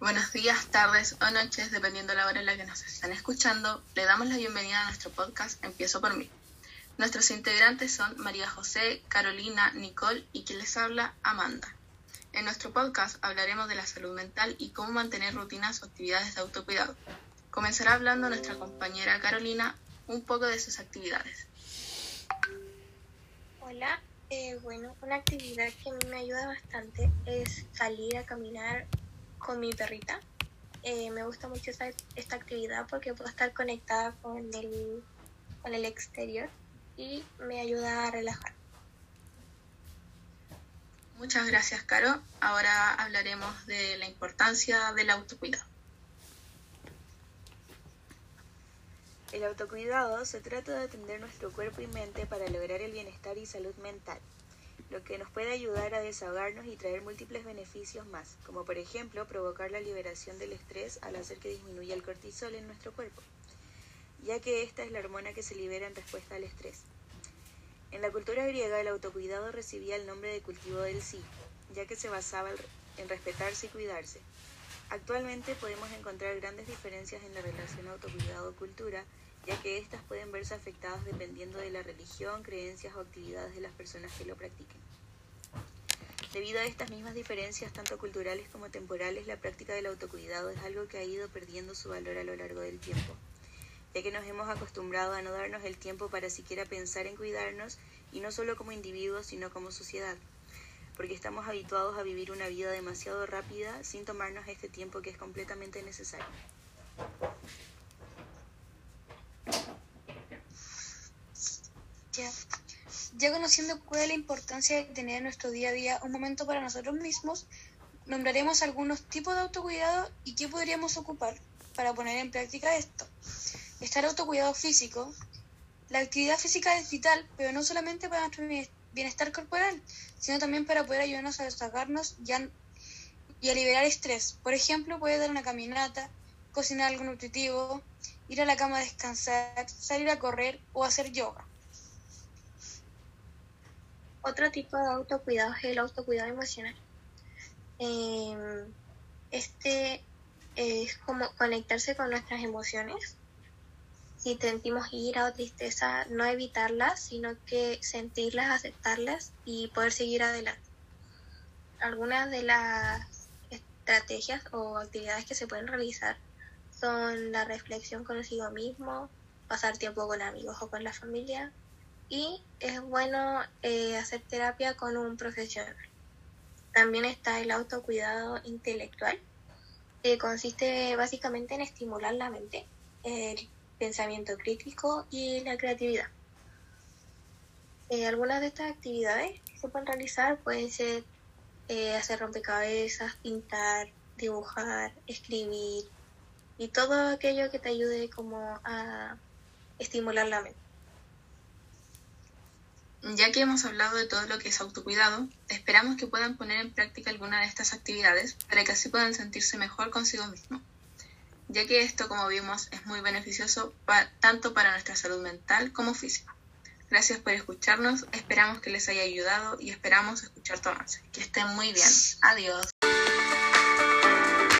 Buenos días, tardes o noches, dependiendo de la hora en la que nos están escuchando. Le damos la bienvenida a nuestro podcast Empiezo por mí. Nuestros integrantes son María José, Carolina, Nicole y quien les habla, Amanda. En nuestro podcast hablaremos de la salud mental y cómo mantener rutinas o actividades de autocuidado. Comenzará hablando nuestra compañera Carolina un poco de sus actividades. Hola, eh, bueno, una actividad que a mí me ayuda bastante es salir a caminar con mi perrita. Eh, me gusta mucho esta, esta, actividad porque puedo estar conectada con el, con el exterior y me ayuda a relajar. Muchas gracias, Caro. Ahora hablaremos de la importancia del autocuidado. El autocuidado se trata de atender nuestro cuerpo y mente para lograr el bienestar y salud mental lo que nos puede ayudar a desahogarnos y traer múltiples beneficios más, como por ejemplo provocar la liberación del estrés al hacer que disminuya el cortisol en nuestro cuerpo, ya que esta es la hormona que se libera en respuesta al estrés. En la cultura griega el autocuidado recibía el nombre de cultivo del sí, ya que se basaba en respetarse y cuidarse. Actualmente podemos encontrar grandes diferencias en la relación autocuidado-cultura, ya que éstas pueden verse afectadas dependiendo de la religión, creencias o actividades de las personas que lo practiquen. Debido a estas mismas diferencias, tanto culturales como temporales, la práctica del autocuidado es algo que ha ido perdiendo su valor a lo largo del tiempo, ya que nos hemos acostumbrado a no darnos el tiempo para siquiera pensar en cuidarnos, y no solo como individuos, sino como sociedad, porque estamos habituados a vivir una vida demasiado rápida sin tomarnos este tiempo que es completamente necesario. Ya. conociendo cuál es la importancia de tener en nuestro día a día un momento para nosotros mismos, nombraremos algunos tipos de autocuidado y qué podríamos ocupar para poner en práctica esto. Estar autocuidado físico. La actividad física es vital, pero no solamente para nuestro bienestar corporal, sino también para poder ayudarnos a desahogarnos y a, y a liberar estrés. Por ejemplo, puede dar una caminata, cocinar algo nutritivo, ir a la cama a descansar, salir a correr o hacer yoga. Otro tipo de autocuidado es el autocuidado emocional. Em, este es como conectarse con nuestras emociones. Si sentimos ira o tristeza, no evitarlas, sino que sentirlas, aceptarlas y poder seguir adelante. Algunas de las estrategias o actividades que se pueden realizar son la reflexión consigo mismo, pasar tiempo con amigos o con la familia, y es bueno eh, hacer terapia con un profesional. También está el autocuidado intelectual, que consiste básicamente en estimular la mente, el pensamiento crítico y la creatividad. Eh, algunas de estas actividades que se pueden realizar pueden ser eh, hacer rompecabezas, pintar, dibujar, escribir y todo aquello que te ayude como a estimular la mente. Ya que hemos hablado de todo lo que es autocuidado, esperamos que puedan poner en práctica alguna de estas actividades para que así puedan sentirse mejor consigo mismos, ya que esto, como vimos, es muy beneficioso tanto para nuestra salud mental como física. Gracias por escucharnos, esperamos que les haya ayudado y esperamos escuchar tu avance. Que estén muy bien. Adiós.